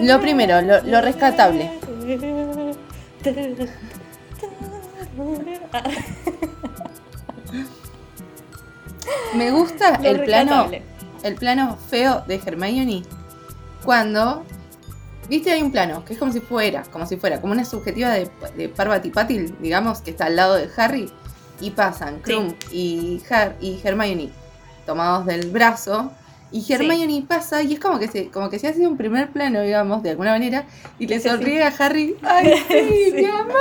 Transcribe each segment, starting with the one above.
Lo primero, lo, lo rescatable. Me gusta Lo el plano, el plano feo de Hermione cuando, viste, hay un plano que es como si fuera, como si fuera, como una subjetiva de, de Parvati Patil, digamos, que está al lado de Harry y pasan Krum y, Har y Hermione tomados del brazo. Y Hermione pasa y es como que se, como que se hace un primer plano, digamos, de alguna manera, y le Sí, sí. sonríe a Harry. ¡Ay, sí, Sí. mi amor!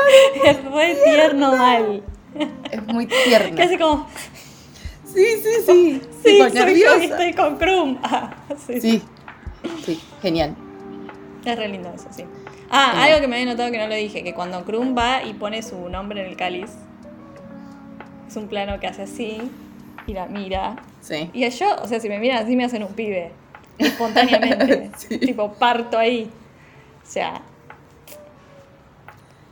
Es re tierno mal. Es muy tierno. Que hace como, Sí, sí, sí. sí, Tipo, soy yo y estoy con Krum. Ah, sí, Sí, sí, genial. Es re lindo eso, sí. Ah, Genial. algo que me había notado que no lo dije, que cuando Krum va y pone su nombre en el cáliz, es un plano que hace así y la mira. Sí. Y yo, o sea, si me miran así me hacen un pibe, espontáneamente. Sí. Tipo, parto ahí. O sea...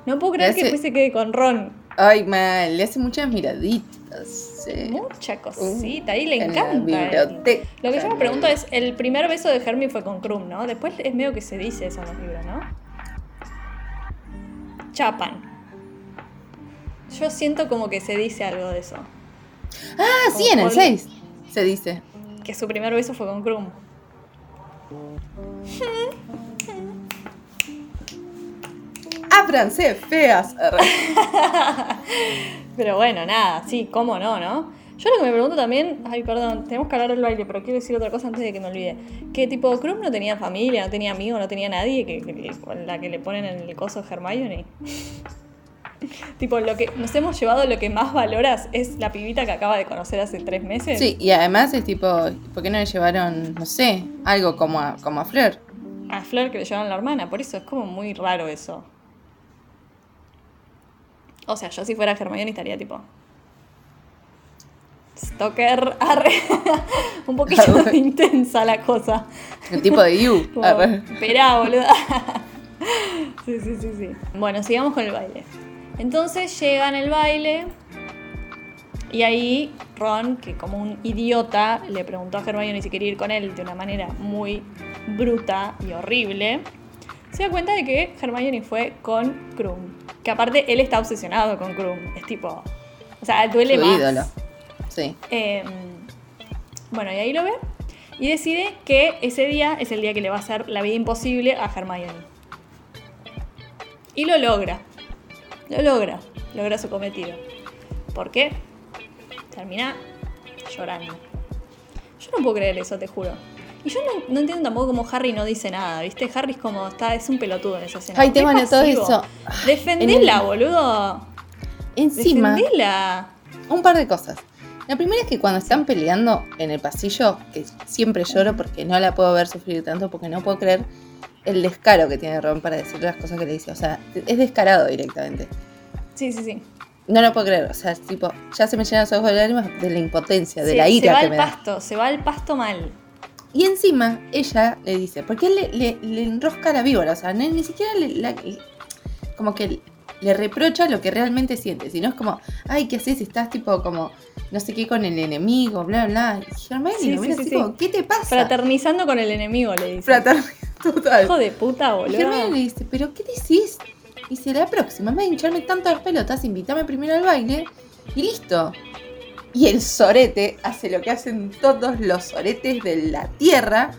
No puedo creer que después se quede con Ron. Ay, mal, le hace muchas miraditas. sí. Mucha cosita, ahí le encanta. biblioteca. Lo que yo me pregunto es, el primer beso de Hermione fue con Krum, ¿no? Después es medio que se dice eso en los libros, ¿no? Chapan. Yo siento como que se dice algo de eso. Ah, sí, en el Ol- 6 se dice. Que su primer beso fue con Krum. Ábranse, feas. Pero bueno, nada, sí, cómo no, ¿no? Yo lo que me pregunto también, ay, perdón, tenemos que hablar del baile, pero quiero decir otra cosa antes de que me olvide. Que tipo, Krum no tenía familia, no tenía amigos, no tenía nadie que, la que le ponen en el coso Hermione. tipo, lo que nos hemos llevado, lo que más valoras es la pibita que acaba de conocer hace tres meses. Sí, y además es tipo, ¿por qué no le llevaron, no sé, algo como a, como a Fleur? A Flor que le llevaron la hermana, por eso es como muy raro eso. O sea, yo si fuera Hermione estaría tipo. Stalker, arre. Un poquito intensa la cosa. El tipo de You. Esperá, boluda. sí, sí, sí, sí. Bueno, sigamos con el baile. Entonces llegan el baile. Y ahí Ron, que como un idiota, le preguntó a Hermione si quería ir con él de una manera muy bruta y horrible. Se da cuenta de que Hermione fue con Krum. Que aparte él está obsesionado con Krum. Es tipo. O sea, duele Su más. ídolo. Sí. Eh, bueno, y ahí lo ve. Y decide que ese día es el día que le va a hacer la vida imposible a Hermione. Y lo logra. Lo logra. Logra su cometido. ¿Por qué? Termina llorando. Yo no puedo creer eso, te juro. Y yo no, no entiendo tampoco cómo Harry no dice nada, ¿viste? Harry es como, está, es un pelotudo en esa escena. Ay, Re tengo anotado pasivo. eso. Defendela, En el- boludo. Encima, Defendela. un par de cosas. La primera es que cuando están peleando en el pasillo, que siempre lloro porque no la puedo ver sufrir tanto, porque no puedo creer el descaro que tiene Ron para decir las cosas que le dice. O sea, es descarado directamente. Sí, sí, sí. No lo puedo creer. O sea, tipo, ya se me llenan los ojos de lágrimas de la impotencia, de Se- la se ira va que al me da. pasto, se va al pasto mal. Y encima, ella le dice, porque él le, le- le enrosca la víbora, o sea, no- ni siquiera le, la- como que le reprocha lo que realmente siente, sino es como, ay, ¿qué haces? Estás tipo como, no sé qué, con el enemigo, bla, bla. Y Hermione Sí, como, ¿qué te pasa? Fraternizando con el enemigo, le dice. Frater- total. Hijo de puta, Y Hermione le boludo. dice, ¿pero qué decís? Dice, la próxima, en vez de hincharme tanto las pelotas, invítame primero al baile y listo. Y el sorete hace lo que hacen todos los soretes de la tierra,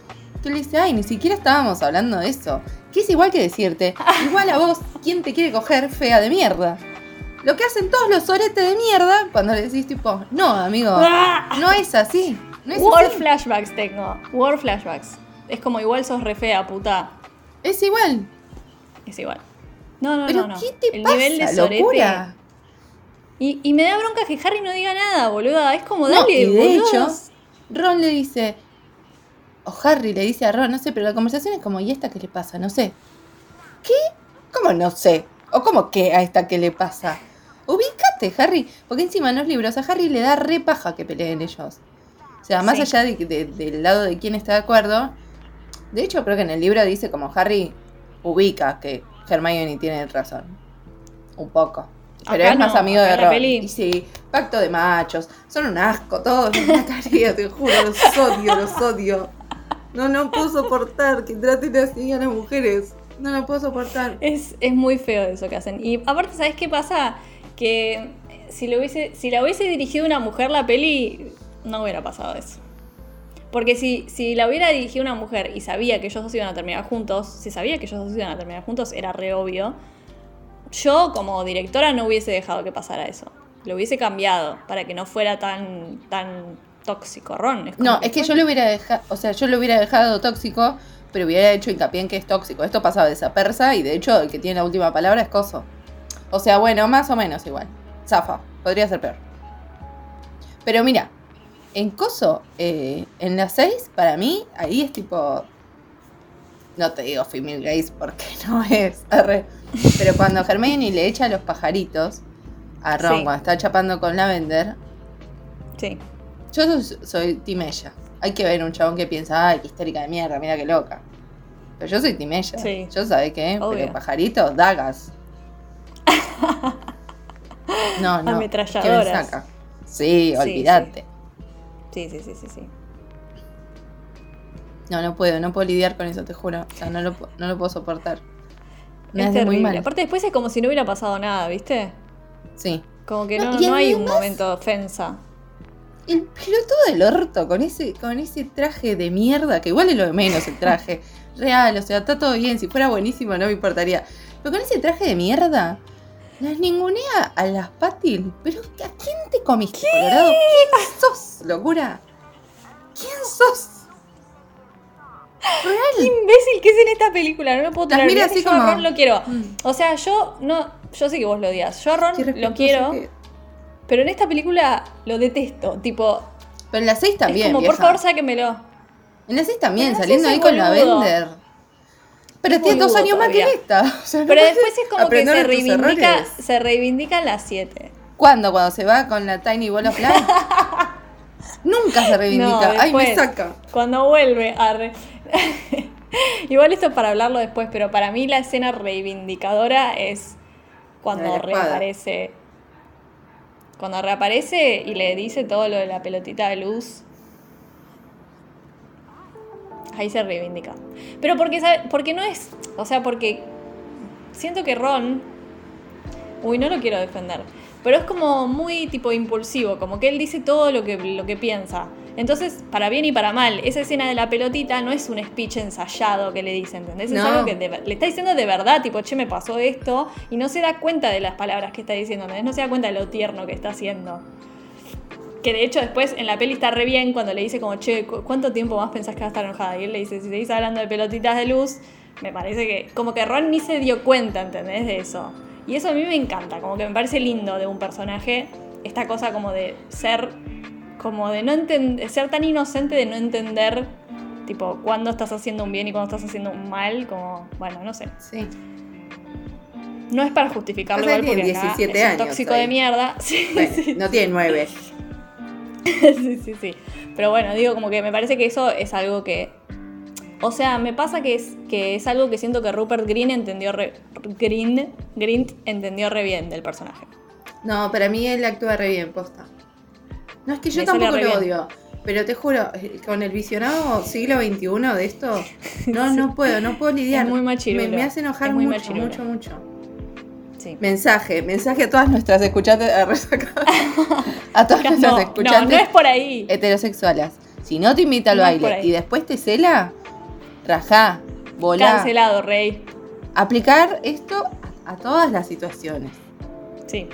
que le dice, ay, ni siquiera estábamos hablando de eso. Que es igual que decirte, igual a vos, ¿quién te quiere coger fea de mierda? Lo que hacen todos los soretes de mierda cuando le decís tipo, no, amigo, ¡Ah! no es así. No es War así. flashbacks tengo. War flashbacks. Es como igual sos re fea, puta. Es igual. Es igual. No, no, Pero no, no. ¿qué te el pasa? nivel de sorete. Locura. Y, y me da bronca que Harry no diga nada, boluda. Es como, No, dale, y de hecho, Ron le dice, o Harry le dice a Ron, no sé, pero la conversación es como, ¿y esta qué le pasa? No sé. ¿Qué? ¿Cómo no sé? ¿O cómo que a esta qué le pasa? Ubícate, Harry. Porque encima en los libros a Harry le da re paja que peleen ellos. O sea, más Sí. allá de, de- del lado de quién está de acuerdo. De hecho, creo que en el libro dice como Harry ubica que Hermione tiene razón. Un poco. Pero Acá es más no, amigo de Ron. peli- Y sí, pacto de machos. Son un asco todos. Me mataría, te juro. Los odio, los odio. No, no puedo soportar que traten así a las mujeres. No lo puedo soportar. Es, es muy feo eso que hacen. Y aparte, ¿sabes qué pasa? Que si, lo hubiese, si la hubiese dirigido una mujer la peli, no hubiera pasado eso. Porque si, si la hubiera dirigido una mujer y sabía que ellos dos iban a terminar juntos, si sabía que ellos dos iban a terminar juntos, era re obvio. Yo, como directora, no hubiese dejado que pasara eso. Lo hubiese cambiado para que no fuera tan, tan tóxico. Ron. No, es que yo lo hubiera dejado, o sea, yo lo hubiera dejado tóxico, pero hubiera hecho hincapié en que es tóxico. Esto pasaba desapersa y de hecho el que tiene la última palabra es Coso. O sea, bueno, más o menos igual. Zafa, podría ser peor. Pero mira, en Coso, eh, en las 6, para mí, ahí es tipo. No te digo female gaze porque no es. arre. Pero cuando Hermione le echa los pajaritos a Ron Sí. cuando está chapando con Lavender, Sí. yo soy, soy Team ella. Hay que ver un chabón que piensa, ay, qué histérica de mierda, mira qué loca. Pero yo soy Team ella. Sí. Yo qué, Obvio. pero pajaritos, dagas. No, no. ¿qué me Ametralladoras. saca? Sí, Sí, olvídate. Sí, sí, sí, sí, sí. No, no puedo, no puedo lidiar con eso, te juro. O sea, no lo, no lo puedo soportar. Me Es hace muy mal. Aparte después es como si no hubiera pasado nada, ¿viste? Sí. Como que No, no, hay un momento de ofensa. El pelotudo del orto con ese, con ese traje de mierda, que igual es lo de menos el traje. Real, o sea, está todo bien. Si fuera buenísimo no me importaría. Pero con ese traje de mierda, las ningunea a las patil. Pero ¿a quién te comiste, Colorado? ¿Quién sos, locura? ¿Quién sos? ¡Qué imbécil que es en esta película! No lo puedo tener. mira así yo a como- Ron lo quiero. Mm, O sea, yo no. Yo sé que vos lo odias. Yo a Ron lo quiero, que- pero en esta película lo detesto. Tipo, Pero en las seis también, es como, vieja. por favor, sáquenmelo. En las seis también, Pero no saliendo ahí con boludo. Lavender. Pero Es tiene dos años más que esta. O sea, no Pero después es como que se reivindica, se reivindican las 7. ¿Cuándo? ¿Cuando se va con la Tiny Ball of Light? Nunca se reivindica. No, Ay, me saca. Cuando vuelve, arre. Igual esto es para hablarlo después, pero para mí la escena reivindicadora es cuando reaparece. Cuando reaparece y le dice todo lo de la pelotita de luz. Ahí se reivindica. Pero porque, porque no es. O sea, porque siento que Ron. Uy, no lo quiero defender. Pero es como muy tipo impulsivo, como que él dice todo lo que, lo que piensa. Entonces, para bien y para mal, esa escena de la pelotita no es un speech ensayado que le dice, ¿entendés? Es No. algo que de le está diciendo de verdad, tipo, che, me pasó esto, y no se da cuenta de las palabras que está diciendo, ¿entendés? No se da cuenta de lo tierno que está haciendo. Que de hecho después en la peli está re bien cuando le dice como, che, ¿cu- ¿cuánto tiempo más pensás que va a estar enojada? Y él le dice, si seguís hablando de pelotitas de luz, me parece que como que Ron ni se dio cuenta, ¿entendés? De eso. Y eso a mí me encanta, como que me parece lindo de un personaje, esta cosa como de ser, como de no entender, ser tan inocente de no entender, tipo, cuándo estás haciendo un bien y cuándo estás haciendo un mal, como, bueno, no sé. Sí. No es para justificarlo igual porque tiene acá 17 es un tóxico de mierda. Sí, Bueno, sí, no tiene nueve. sí, sí, sí. Pero bueno, digo como que me parece que eso es algo que. O sea, me pasa que es, que es algo que siento que Rupert Green entendió re, Green, Grint entendió re bien del personaje. No, para mí él actúa re bien, posta. No, es que yo tampoco lo bien. odio. Pero te juro, eh, con el visionado siglo XXI de esto, no, no puedo, no puedo lidiar. Es muy machirulo. Me, me hace enojar mucho, machirulo. mucho, mucho. Sí. Mensaje, mensaje a todas nuestras escuchantes, a, todas No, nuestras escuchantes no es por ahí. heterosexuales. Si no te invita al No baile y después te cela, rajá, volá. Cancelado, Rey. Aplicar esto a, todas las situaciones. Sí.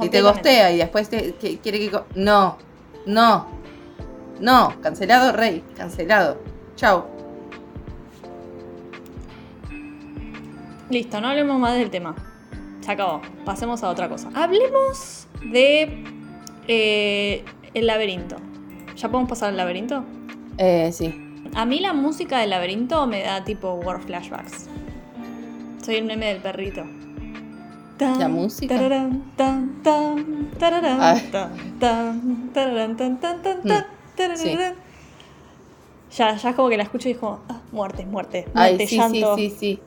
Si te gostea y después te que- quiere que... No, no, no, cancelado rey, cancelado. Chau. Listo, no hablemos más del tema. Se acabó. Pasemos a otra cosa. Hablemos de eh, el laberinto. ¿Ya podemos pasar al laberinto? Eh, sí. A mí la música del laberinto me da tipo war flashbacks. Soy el meme del perrito. Tan, ¿La música? Ya, ya es como que la escucho y digo, ah, muerte, muerte, muerte, Ay, sí, sí, llanto. sí, sí.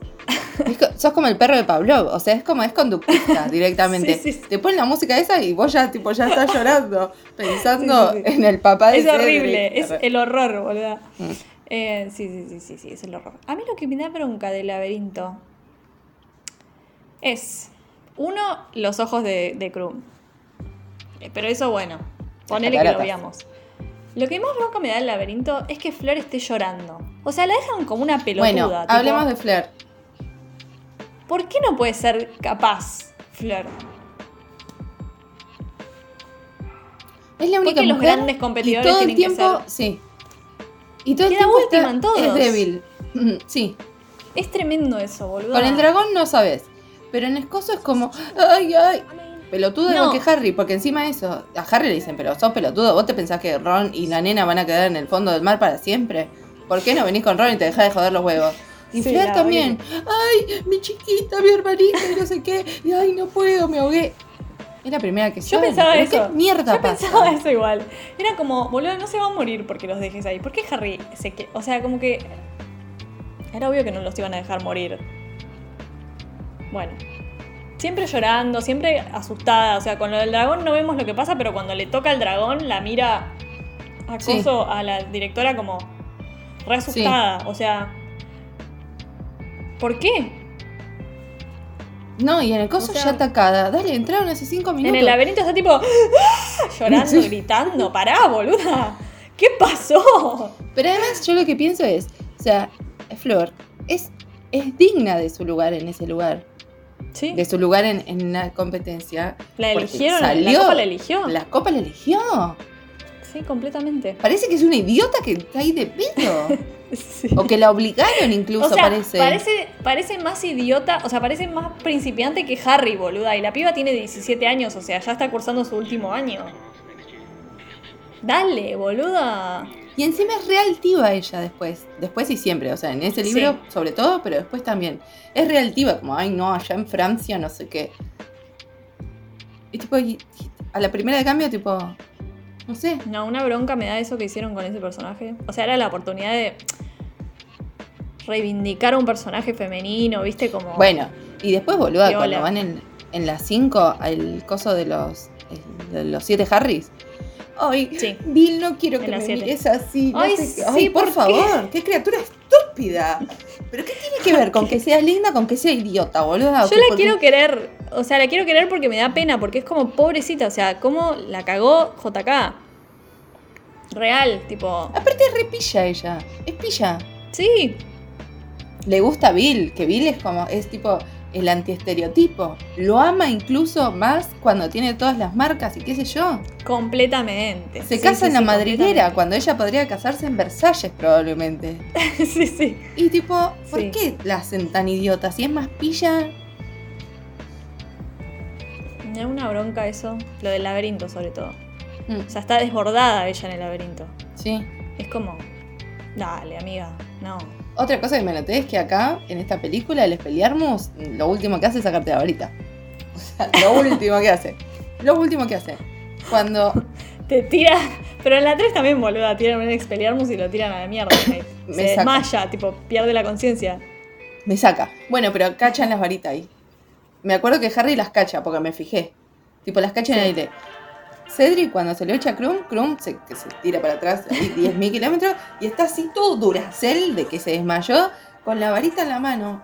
Es sos como el perro de Pablo, o sea, es como es conductista directamente. Sí, sí, sí. Te ponen la música esa y vos ya tipo ya estás llorando, pensando en el papá de Es horrible, es el horror, boludo. Mm. Eh, sí, sí, sí, sí, sí, es el horror. A mí lo que me da bronca del laberinto es, uno, los ojos de, de Krum. Eh, Pero eso, bueno, ponele que lo veamos. Lo que más bronca me da el laberinto es que Flor esté llorando. O sea, la dejan como una pelotuda. Bueno, tipo, hablemos de Flair. ¿Por qué no puede ser capaz, Flor? Es la única Porque los grandes competidores y todo el tienen que tiempo, ser- sí. Y todo el Queda tiempo última está- en todos. es débil. Sí, Es tremendo eso, boludo. con el dragón no sabes, pero en Escoso es como, ay, ay, pelotudo No. que Harry, porque encima de eso, a Harry le dicen, pero sos pelotudo, vos te pensás que Ron y la nena van a quedar en el fondo del mar para siempre. ¿Por qué no venís con Ron y te dejás de joder los huevos? Y Sí, también, ay, mi chiquita, mi hermanita, y no sé qué, y ay, no puedo, me ahogué. Es la primera que Yo sale, pensaba pero eso. ¿Qué mierda Yo pasa? pensaba eso igual. Era como, boludo, no se va a morir porque los dejes ahí. ¿Por qué Harry se que O sea, como que. Era obvio que no los iban a dejar morir. Bueno. Siempre llorando, siempre asustada. O sea, con lo del dragón no vemos lo que pasa, pero cuando le toca al dragón, la mira acoso a la directora como re asustada. O sea. ¿Por qué? No, y en el coso O sea- ya atacada. Dale, entraron hace cinco minutos. En el laberinto está tipo. ¡ah! llorando, gritando. Pará, boluda. ¿Qué pasó? Pero además yo lo que pienso es, o sea, Flor es, es digna de su lugar en ese lugar, Sí. de su lugar en, en la competencia. La eligieron, la salió. copa la eligió. La copa la eligió. Sí, completamente. Parece que es una idiota que está ahí de pedo. Sí. o que la obligaron incluso, O sea, parece. parece. parece más idiota, o sea, parece más principiante que Harry, boluda. Y la piba tiene 17 años, o sea, ya está cursando su último año. Dale, boluda. Y encima es realtiva ella después. Después y siempre, o sea, en ese libro sobre todo, pero después también. Es realtiva, como, ay no, allá en Francia no sé qué. Y tipo, y- y a la primera de cambio, tipo, no sé. No, una bronca me da eso que hicieron con ese personaje. O sea, era la oportunidad de reivindicar a un personaje femenino, ¿viste? Como. Bueno, y después, boluda, Viola. cuando van en, en las 5 al coso de los, de los siete Harrys. Ay, Sí. Bill, no quiero que me siete. mires así. no Ay, qué. sí, Ay, por, ¿por favor, qué criatura estúpida. ¿Pero qué tiene que ver con que seas linda con que sea idiota, boluda? Yo la quiero querer, o sea, la quiero querer porque me da pena, porque es como pobrecita, o sea, cómo la cagó JK. Real, tipo, Aparte es re pilla ella, es pilla. sí, Le gusta Bill, que Bill es como, es tipo el antiestereotipo. Lo ama incluso más cuando tiene todas las marcas y qué sé yo. completamente. Se Sí, casa sí, en la sí, madriguera cuando ella podría casarse en Versalles probablemente. sí, sí. Y tipo, ¿por qué la hacen tan idiota? Si es más pilla, Me da una bronca eso, lo del laberinto sobre todo. Mm, O sea, está desbordada ella en el laberinto. sí. Es como, dale, amiga, no. Otra cosa que me noté es que acá, en esta película, el Expelliarmus, lo último que hace es sacarte la varita. O sea, lo último que hace. Lo último que hace. Cuando Te tira, pero en la 3 también, boluda, tiran un Expelliarmus y lo tiran a la mierda. Se Me saca. desmaya, tipo, pierde la conciencia. me saca. Bueno, pero cachan las varitas ahí. Me acuerdo que Harry las cacha, porque me fijé. Tipo, las cacha en el aire. Cedric, cuando se lo echa a Krum, Krum se, que se tira para atrás ahí 10.000 kilómetros y está así todo duracel de que se desmayó con la varita en la mano.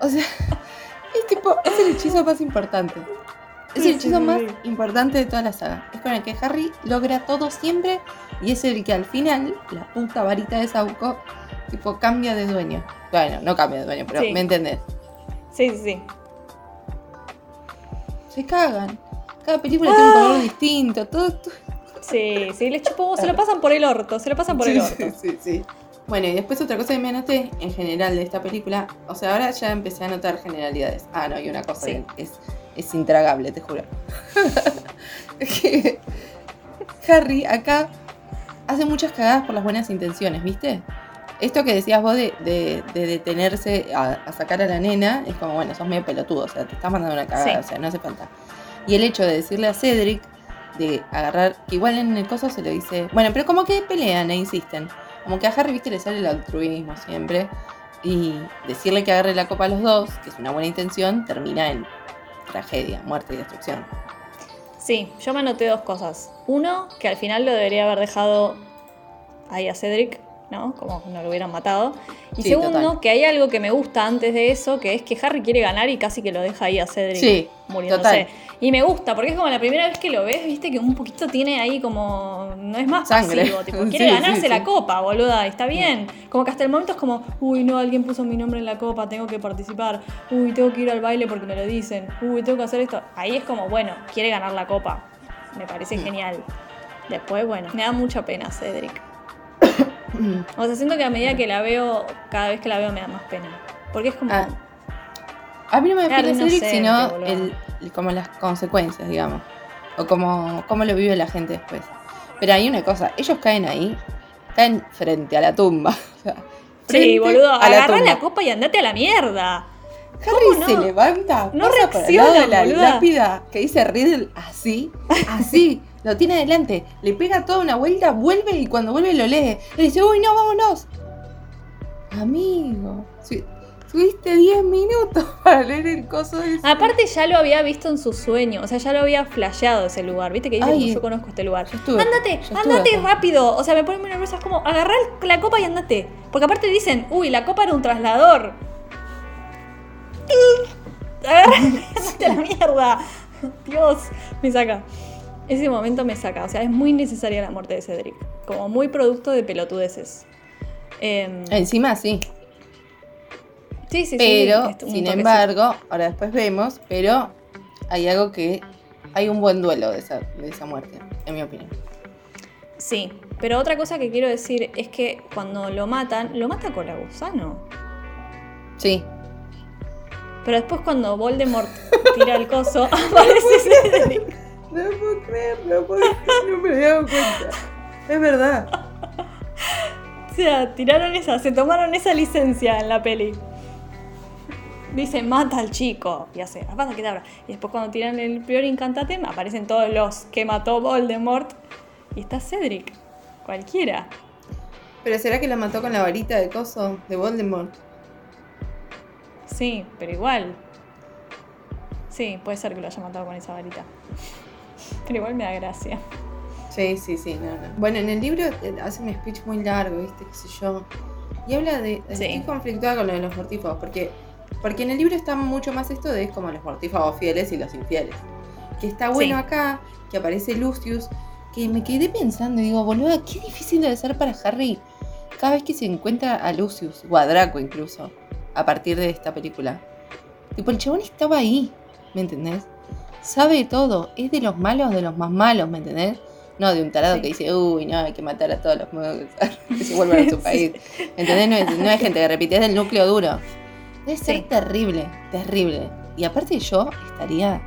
O sea, es tipo, es el hechizo más importante. Es el hechizo más importante de toda la saga. Es con el que Harry logra todo siempre y es el que al final, la puta varita de Sauco, tipo, cambia de dueño. Bueno, no cambia de dueño, pero Sí. me entendés. Sí, sí, sí. Se cagan. Cada película tiene un color distinto, todo, todo- Sí, sí, les chupo, se lo pasan por el orto, se lo pasan por el orto. sí, sí, sí. Bueno, y después otra cosa que me anoté en general de esta película, o sea, ahora ya empecé a notar generalidades. Ah, no, y una cosa Sí. que es, es intragable, te juro. que Harry acá hace muchas cagadas por las buenas intenciones, ¿viste? Esto que decías vos de, de- de detenerse a, a sacar a la nena, es como, bueno, sos medio pelotudo, o sea, te estás mandando una cagada, Sí. o sea, no hace falta. Y el hecho de decirle a Cedric, de agarrar, que igual en el coso se lo dice, bueno, pero como que pelean e insisten. Como que a Harry, viste, le sale el altruismo siempre. Y decirle que agarre la copa a los dos, que es una buena intención, termina en tragedia, muerte y destrucción. Sí, yo me anoté dos cosas. Uno, que al final lo debería haber dejado ahí a Cedric, ¿no? Como no lo hubieran matado. Y Sí, segundo, total. que hay algo que me gusta antes de eso, que es que Harry quiere ganar y casi que lo deja ahí a Cedric Sí, muriéndose. total. Y me gusta, porque es como la primera vez que lo ves, viste, que un poquito tiene ahí como. No es más Sangre. pasivo, tipo, quiere Sí, ganarse la copa, boluda, está bien. Como que hasta el momento es como, uy, no, alguien puso mi nombre en la copa, tengo que participar. Uy, tengo que ir al baile porque me lo dicen. Uy, tengo que hacer esto. Ahí es como, bueno, quiere ganar la copa. Me parece genial. Después, bueno, me da mucha pena Cedric. O sea, siento que a medida que la veo, cada vez que la veo me da más pena. Porque es como. Ah, A mí no me da pena Cedric, sino el, el- como las consecuencias, digamos. O como cómo lo vive la gente después. Pero hay una cosa, ellos caen ahí, caen frente a la tumba. o sea, sí, boludo, a la copa y andate a la mierda. Harry ¿Cómo se levanta, No pasa por el reacciona, lado de la boluda. lápida que dice Riddle así, así, lo tiene adelante, le pega toda una vuelta, vuelve y cuando vuelve lo lee. Le dice, uy, no, vámonos. Amigo, tuviste 10 minutos para leer el coso ese. Aparte ya lo había visto en su sueño, o sea, ya lo había flasheado ese lugar, viste que dice Ay, yo conozco este lugar. estuve- andate acá. rápido, o sea, me pone muy nerviosa, es como agarrar la copa y andate. Porque aparte dicen, uy, la copa era un traslador. Agarra y andate a la mierda. Dios, me saca. Ese momento me saca, o sea, es muy necesaria la muerte de Cedric, como muy producto de pelotudeces. Em, Encima sí, sí, sí, sí. pero sin embargo, ahora después vemos, pero hay algo que hay un buen duelo de esa, de esa muerte, en mi opinión. Sí, pero otra cosa que quiero decir es que cuando lo matan, lo mata con la gusano. Sí, Pero después cuando Voldemort tira el coso, aparece Cedric. No puedo creer, no lo puedo creer, no me había dado cuenta. Es verdad. O sea, tiraron esa, se tomaron esa licencia en la peli. Dice, mata al chico. Y hace, "Avada Kedavra". Y después cuando tiran el prior incantatem, aparecen todos los que mató Voldemort. Y está Cedric. Cualquiera. Pero ¿será que la mató con la varita de coso de Voldemort? Sí, pero igual. Sí, puede ser que lo haya matado con esa varita. Pero igual me da gracia. Sí, sí, sí, no, no. Bueno, en el libro eh, hace un speech muy largo, ¿viste? ¿Qué sé yo? Y habla de. Sí. Estoy conflictuada con lo de los mortífagos, porque, porque en el libro está mucho más esto de como los mortífagos fieles y los infieles. Que está bueno Sí. acá, que aparece Lucius, que me quedé pensando y digo, boludo, qué difícil debe ser para Harry cada vez que se encuentra a Lucius, o a Draco incluso, a partir de esta película. Tipo, el chabón estaba ahí, ¿me entendés? Sabe todo, es de los malos de los más malos, ¿me entendés? No de un tarado Sí. que dice, uy, no, hay que matar a todos los muggles, que se vuelvan a su país. ¿Entendés? No es, no es gente que repite, es del núcleo duro. Debe ser Sí. terrible, terrible. Y aparte yo estaría,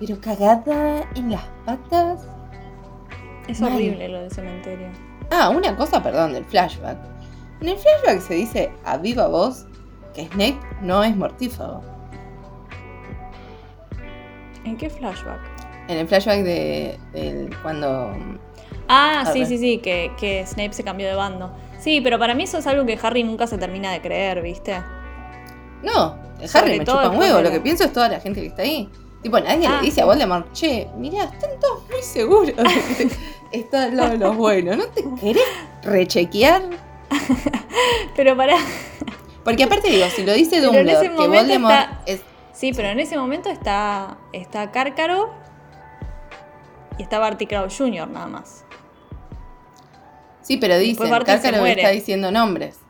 pero cagada en las patas. Es Mal. horrible lo del cementerio. Ah, una cosa, perdón, del flashback. En el flashback se dice a viva voz que Snape no es mortífago. ¿En qué flashback? En el flashback de, cuando Ah, sí, Arre. sí, sí, que, que Snape se cambió de bando. Sí, pero para mí eso es algo que Harry nunca se termina de creer, ¿viste? No, el Sobre Harry me chupa un huevo. Lo que pienso es toda la gente que está ahí. Tipo, nadie Ah, le dice a. Voldemort, che, mirá, están todos muy seguros de que está al lado de los buenos. ¿No te querés rechequear? Pero para. Porque aparte digo, si lo dice Dumbledore, que Voldemort está- es... Sí, pero en ese momento está. está Cárcaro y está Barty Crouch Jr. nada más. Sí, pero dice, Cárcaro está diciendo nombres.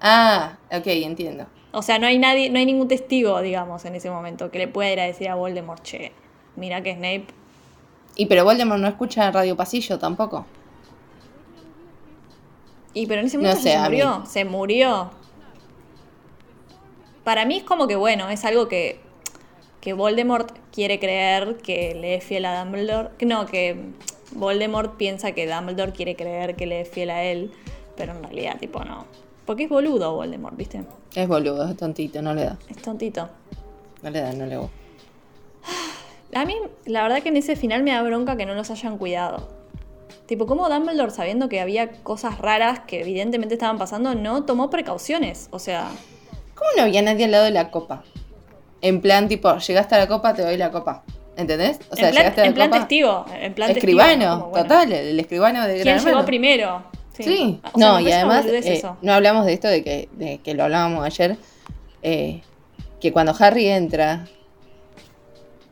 Ah, ok, entiendo. O sea, no hay nadie, no hay ningún testigo, digamos, en ese momento que le pueda ir a decir a Voldemort, che, mira que Snape. Y pero Voldemort no escucha Radio Pasillo tampoco. Y pero en ese No momento sé, se murió, se murió. Para mí es como que bueno, es algo que, que Voldemort quiere creer que le es fiel a Dumbledore. No, que Voldemort piensa que Dumbledore quiere creer que le es fiel a él, pero en realidad, tipo, no. Porque es boludo Voldemort, ¿viste? Es boludo, es tontito, no le da. Es tontito. No le da, no le da. A mí, la verdad que en ese final me da bronca que no los hayan cuidado. Tipo, como Dumbledore, sabiendo que había cosas raras que evidentemente estaban pasando, no tomó precauciones. O sea, ¿Cómo no había nadie al lado de la copa? En plan, tipo, llegaste a la copa, te doy la copa. ¿Entendés? O sea, en plan, llegaste a la en plan copa. testigo. En plan escribano, testigo, como, bueno, total, el escribano de ¿Quién Gran llegó Hermano. primero? Sí, O sea, no, y además eh, no hablamos de esto de que, de que lo hablábamos ayer, eh, que cuando Harry entra,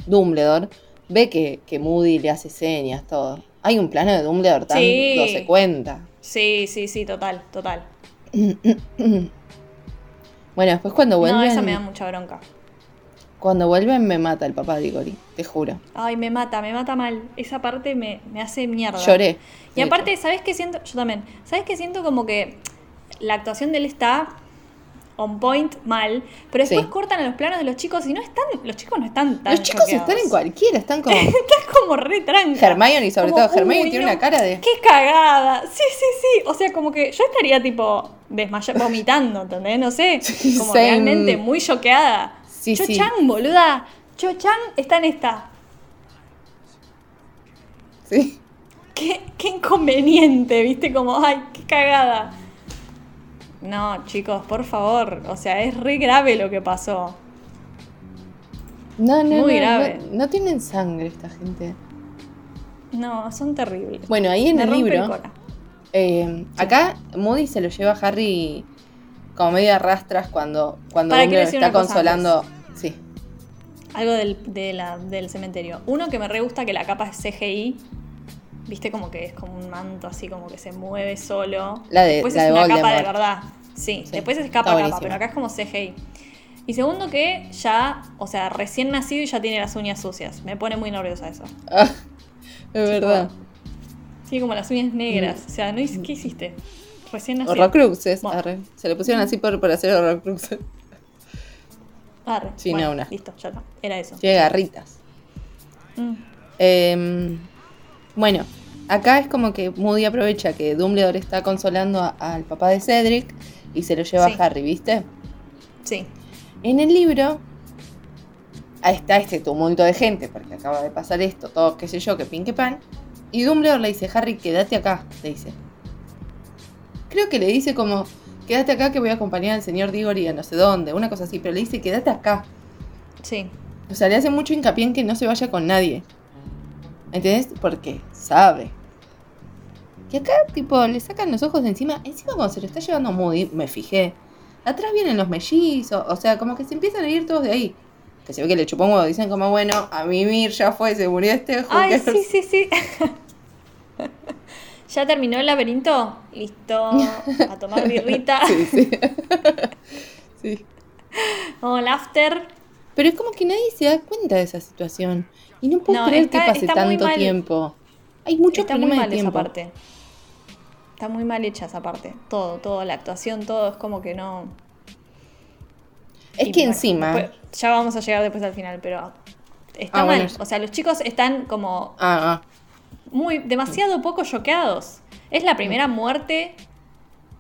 Dumbledore ve que, que Moody le hace señas, todo. Hay un plano de Dumbledore tan Sí. no se cuenta. Sí, sí, sí, total, total. Bueno, después cuando No, vuelven, eso me da mucha bronca. cuando vuelven me mata el papá de Igori, te juro. Ay, me mata, me mata mal. Esa parte me, me hace mierda. Lloré. Y aparte, hecho. ¿sabes qué siento? Yo también. ¿Sabes qué siento? Como que la actuación de él está on point mal, pero después Sí. cortan a los planos de los chicos y no están, los chicos no están tan Los chicos están en cualquiera, están como Están como re tranca. Hermione, sobre Como, todo Hermione tiene no, una cara de ¡Qué cagada! Sí, sí, sí. O sea, como que yo estaría tipo desmayando, vomitando, ¿entendés? No sé. Como same. realmente muy choqueada. Sí, Cho sí. Chang, boluda. Cho Chang está en esta. sí. Qué, qué inconveniente, ¿viste? Como, ay, qué cagada. No, chicos, por favor. O sea, es re grave lo que pasó. No, no, Muy no, grave. no, no tienen sangre esta gente. No, son terribles. Bueno, ahí en Me el libro, el eh, acá Moody se lo lleva a Harry como medio a rastras cuando, cuando decía está consolando. Sí, Algo del, de la- del cementerio. Uno que me re gusta que la capa es CGI. Viste como que es como un manto así como que se mueve solo. La de- Después la es de una capa de verdad. Sí, Sí, después es capa a capa, pero acá es como CGI. Y segundo que ya, o sea, recién nacido y ya tiene las uñas sucias. Me pone muy nerviosa eso. Ah, es verdad. Tiene como las uñas negras. Mm. O sea, ¿no ¿qué hiciste? Recién nacido. Horrocruxes. Bueno. Se le pusieron así por, por hacer Horrocruxes. Arre. Sí, bueno, no, una. Listo, ya está. Era eso. Tiene garritas. Mm. Eh, bueno, acá es como que Moody aprovecha que Dumbledore está consolando al papá de Cedric y se lo lleva Sí. a Harry, ¿viste? Sí. En el libro ahí está este tumulto de gente, porque acaba de pasar esto, todo qué sé yo, que pin que pan. Y Dumbledore le dice, Harry, quédate acá, le dice. Creo que le dice como, quédate acá que voy a acompañar al señor Diggory a no sé dónde, una cosa así, pero le dice, quédate acá. Sí. O sea, le hace mucho hincapié en que no se vaya con nadie. ¿Entendés? Porque sabe. Y acá, tipo, le sacan los ojos de encima. Encima cuando se lo está llevando Moody, me fijé. Atrás vienen los mellizos. O sea, como que se empiezan a ir todos de ahí. Que se ve que le chupó un huevo. Dicen como, bueno, a mimir ya fue, se murió este. who Ay, sí, sí, sí. ¿Ya terminó el laberinto? Listo. A tomar birrita. Sí, sí. sí. Vamos al after. Pero es como que nadie se da cuenta de esa situación. Y no puedo No, creer está- que pase muy tanto tiempo. Hay mucho Está muy problema mal de esa parte. Está muy mal hecha esa parte. Todo, todo, la actuación, todo es como que no. Es Y que bueno, encima. después- ya vamos a llegar después al final, pero. Está Ah, mal. bueno. O sea, los chicos están como Ah, ah. muy. demasiado poco choqueados. Es la primera muerte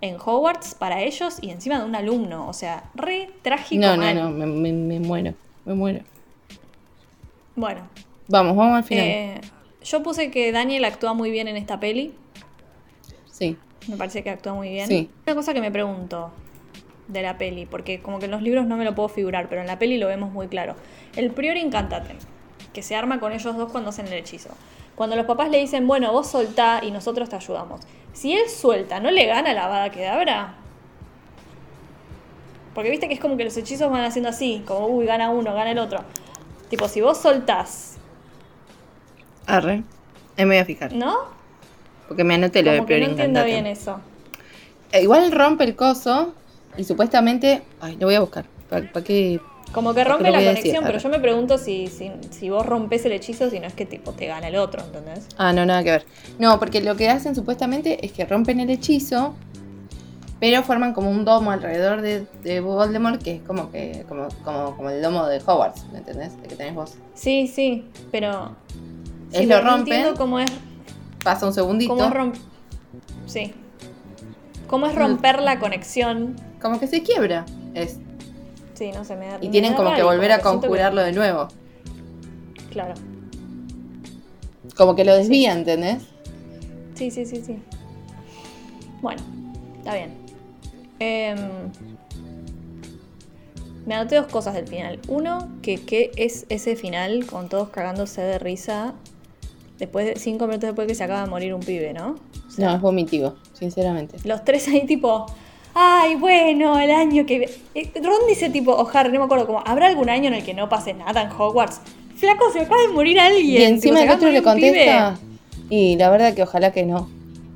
en Hogwarts para ellos y encima de un alumno. O sea, re trágico. No, no, mal. no, me, me- me muero. Me muero. Bueno, Vamos, vamos al final. eh, yo puse que Daniel actúa muy bien en esta peli. sí. Me parece que actúa muy bien. Sí. Una cosa que me pregunto de la peli, porque como que en los libros no me lo puedo figurar, pero en la peli lo vemos muy claro. El prior Incantatem, que se arma con ellos dos cuando hacen el hechizo. Cuando los papás le dicen, bueno, vos soltá y nosotros te ayudamos. Si él suelta, ¿no le gana la Avada Kedavra? Porque viste que es como que los hechizos van haciendo así, como, uy, gana uno, gana el otro. Tipo, si vos soltás, Arre. Ahí me voy a fijar. ¿no? Porque me anoté lo de Como que Prior no entiendo bien eso. Eh, Igual rompe el coso y supuestamente. Ay, lo voy a buscar. ¿Para qué? Como que rompe la decir, conexión, pero yo me pregunto si, si, si vos rompes el hechizo, si no es que tipo te gana el otro, ¿entendés? Ah, no, nada que ver. No, porque lo que hacen supuestamente es que rompen el hechizo, pero forman como un domo alrededor de, de Voldemort que es como que como, como, como el domo de Hogwarts, ¿me entendés? El que tenés vos. Sí, sí, pero. Es sí, lo no rompen. entiendo cómo es. pasa un segundito. ¿Cómo es romp- Sí. ¿Cómo es romper la conexión? Como que se quiebra. Es, Sí, no sé, me da y me tienen da como que volver a que- conjurarlo de nuevo. Claro. Como que lo desvía, ¿entendés? Sí, sí, sí, sí. Bueno, está bien. Em, me anoté dos cosas del final. Uno, que, que es ese final con todos cagándose de risa después de cinco minutos después que se acaba de morir un pibe, ¿no? O sea, No, es vomitivo, sinceramente. Los tres ahí tipo, ay, bueno, el año que... eh, Ron dice tipo, o Harry, no me acuerdo cómo, ¿habrá algún año en el que no pase nada en Hogwarts? Flaco, se acaba de morir alguien. Y tipo, encima se el otro le contesta. Y la verdad que ojalá que no.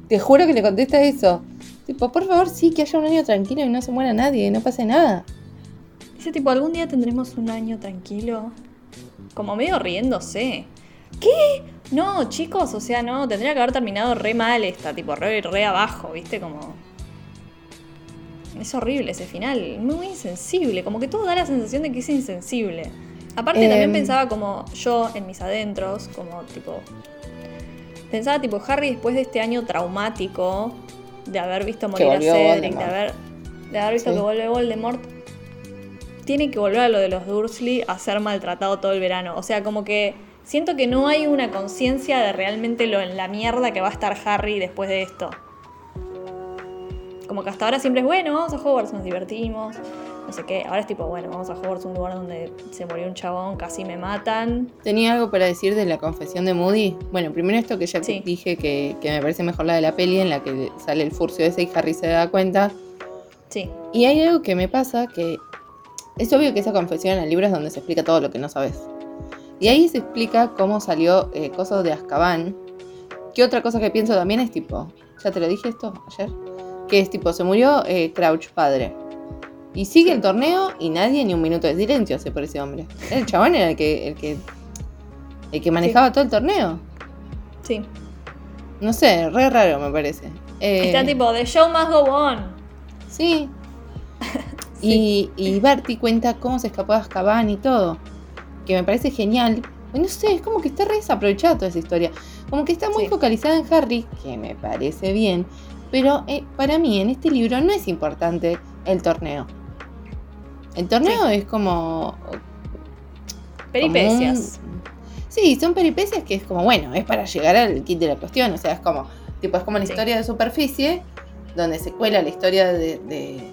Te juro que le contesta eso. Tipo, por favor, sí, que haya un año tranquilo y no se muera nadie, y no pase nada. Dice tipo, algún día tendremos un año tranquilo. Como medio riéndose. ¿Qué? No, chicos, o sea, no, tendría que haber terminado re mal esta, tipo, re, re abajo, ¿viste? Como... Es horrible ese final, muy insensible, como que todo da la sensación de que es insensible. Aparte Em. también pensaba como yo en mis adentros, como tipo... Pensaba tipo, Harry después de este año traumático, de haber visto morir a Cedric, de Voldemort. haber, de haber visto Sí. que vuelve Voldemort, tiene que volver a lo de los Dursley a ser maltratado todo el verano. O sea, como que siento que no hay una conciencia de realmente lo en la mierda que va a estar Harry después de esto. Como que hasta ahora siempre es bueno, vamos a Hogwarts, nos divertimos, no sé qué. Ahora es tipo, bueno, vamos a Hogwarts, un lugar donde se murió un chabón, casi me matan. ¿Tenía algo para decir de la confesión de Moody? Bueno, primero esto que ya Sí. dije que, que me parece mejor la de la peli, en la que sale el furcio ese y Harry se da cuenta. Sí, Y hay algo que me pasa que es obvio que esa confesión en el libro es donde se explica todo lo que no sabes. Y ahí se explica cómo salió eh, Coso de Azkaban. Que otra cosa que pienso también es tipo, ya te lo dije esto ayer, que es tipo, se murió eh, Crouch padre. Y sigue el torneo y nadie ni un minuto de silencio hace por ese hombre. El chabón era el que, el que, el que manejaba todo el torneo. sí. No sé, re raro me parece. Eh, Está tipo, the show must go on. Sí. Y, y Barty cuenta cómo se escapó de Azkaban y todo. Que me parece genial. No sé, es como que está re desaprovechada toda esa historia. Como que está muy Sí. focalizada en Harry, que me parece bien. Pero eh, para mí en este libro no es importante el torneo. El torneo es como... Peripecias. como un- Sí, son peripecias que es como, bueno, es para llegar al kit de la cuestión. O sea, es como, tipo, es como la Sí. historia de superficie, donde se cuela la historia de, de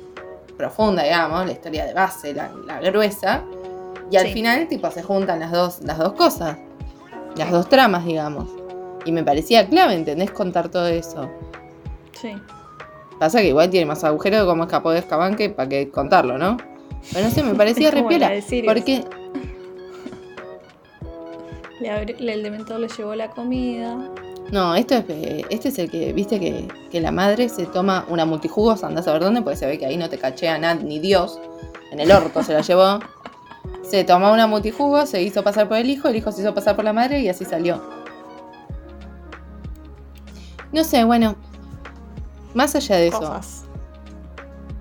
profunda, digamos, la historia de base, la, la gruesa. Y al Sí. final, tipo, se juntan las dos, las dos cosas. Las dos tramas, digamos. Y me parecía clave, ¿entendés? Contar todo eso. Sí. Pasa que igual tiene más agujero de cómo escapó de Azkaban que para que contarlo, ¿no? Pero no sé, me parecía Es como re piola, la de Sirius. Porque Le abri- le- el dementor le llevó la comida. No, esto es, eh, este es el que, viste que, que la madre se toma una multijugos, andás a ver dónde, porque se ve que ahí no te cachea nada, ni Dios. En el orto se la llevó. Se tomó una multijugos, se hizo pasar por el hijo, el hijo se hizo pasar por la madre y así salió. No sé, bueno. Más allá de eso,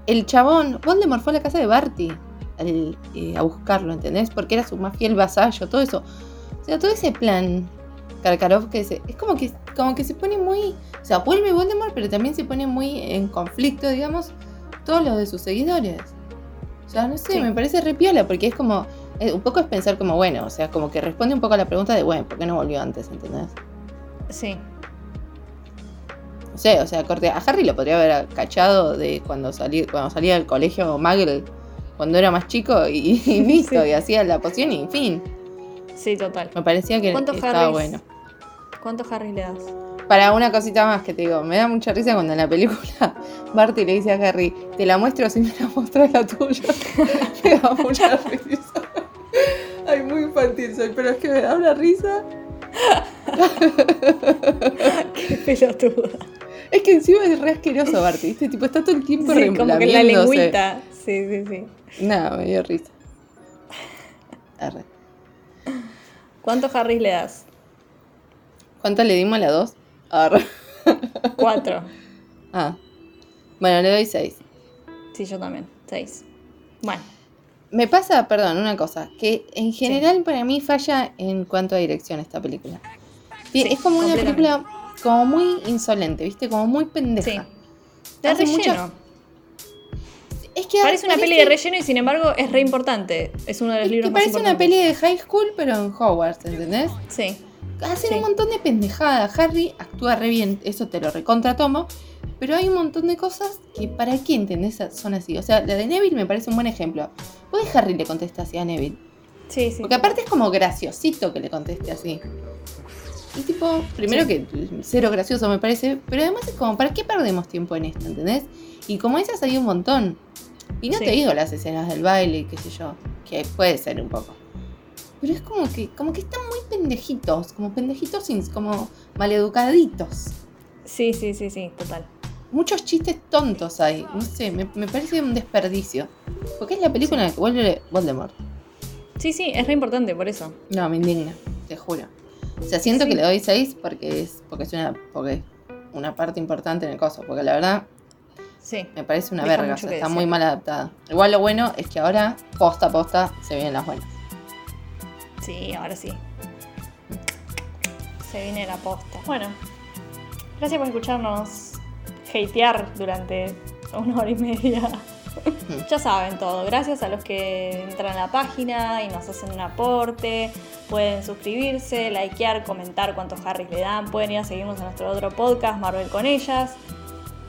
el chabón, Voldemort fue a la casa de Barty al, eh, a buscarlo, ¿entendés? Porque era su más fiel vasallo, todo eso. O sea, todo ese plan Karkaroff que se, es como que, como que se pone muy. O sea, vuelve Voldemort, pero también se pone muy en conflicto, digamos, todos los de sus seguidores. O sea, no sé, Sí. me parece re piola, porque es como. eh, un poco es pensar como, bueno, o sea, como que responde un poco a la pregunta de, bueno, ¿por qué no volvió antes, ¿entendés? Sí. No sé, o sea, corte, a Harry lo podría haber cachado de cuando, salí, cuando salía del colegio Muggle, cuando era más chico, y, y listo, Sí. y hacía la poción y en fin. Sí, total. Me parecía que ¿Cuántos estaba bueno. ¿Cuántos Harry le das? Para una cosita más que te digo, me da mucha risa cuando en la película Barty le dice a Harry, te la muestro si me la mostras la tuya. me da mucha risa. Ay, muy infantil soy, pero es que me da una risa. Qué pelotuda. Es que encima es re asqueroso Barty, ¿viste? Tipo, está todo el tiempo Sí, como que la lengüita. Sí, sí, sí. Nada, me dio risa. Arre. ¿Cuántos Harry le das? ¿Cuánto le dimos a la 2? Arre. Cuatro. Ah. Bueno, le doy 6. Sí, yo también. Seis. Bueno, Me pasa, perdón, una cosa, que en general para mí falla en cuanto a dirección esta película. Sí, es como una película como muy insolente, ¿viste? Como muy Sí. pendeja. De Hace relleno. mucho- Es que Parece una peli de relleno y sin embargo es re importante. Es uno de los es que libros más parece una importantes. peli de high school, pero en Hogwarts, ¿entendés? Sí. Hacen Sí. un montón de pendejadas. Harry actúa re bien, eso te lo recontra tomo. Pero hay un montón de cosas que para qué entendés son así. O sea, la de Neville me parece un buen ejemplo. ¿Por qué Harry le contesta así a Neville? Sí, sí. Porque aparte es como graciosito que le conteste así. Y tipo, primero que cero gracioso me parece, pero además es como, ¿para qué perdemos tiempo en esto? ¿Entendés? Y como esas hay un montón. Y no Sí. te digo las escenas del baile, qué sé yo, que puede ser un poco. Pero es como que, como que están muy pendejitos, como pendejitos, como maleducaditos. Sí, sí, sí, sí, total. Muchos chistes tontos hay, no sé, me, me parece un desperdicio. Porque es la película en la que vuelve Voldemort. Sí, sí, es re importante por eso. No, me indigna, te juro. O sea, siento Sí. que le doy 6 porque es, porque es una, porque es una parte importante en el coso. Porque la verdad Sí. me parece una Deja verga, o sea, está muy mal adaptada. Igual lo bueno es que ahora, posta a posta, se vienen las buenas. Sí, ahora sí. Se viene la posta. Bueno, gracias por escucharnos hatear durante una hora y media. ya saben todo. Gracias a los que entran a la página y nos hacen un aporte. Pueden suscribirse, likear, comentar cuántos Harrys le dan. Pueden ir a seguirnos en nuestro otro podcast, Marvel con ellas.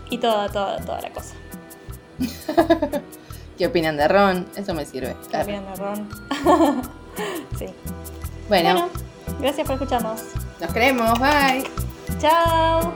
Y toda, toda, toda la cosa. ¿Qué opinan de Ron? Eso me sirve. ¿Qué opinan de Ron? sí. Bueno, bueno, gracias por escucharnos. nos creemos, bye. Chao.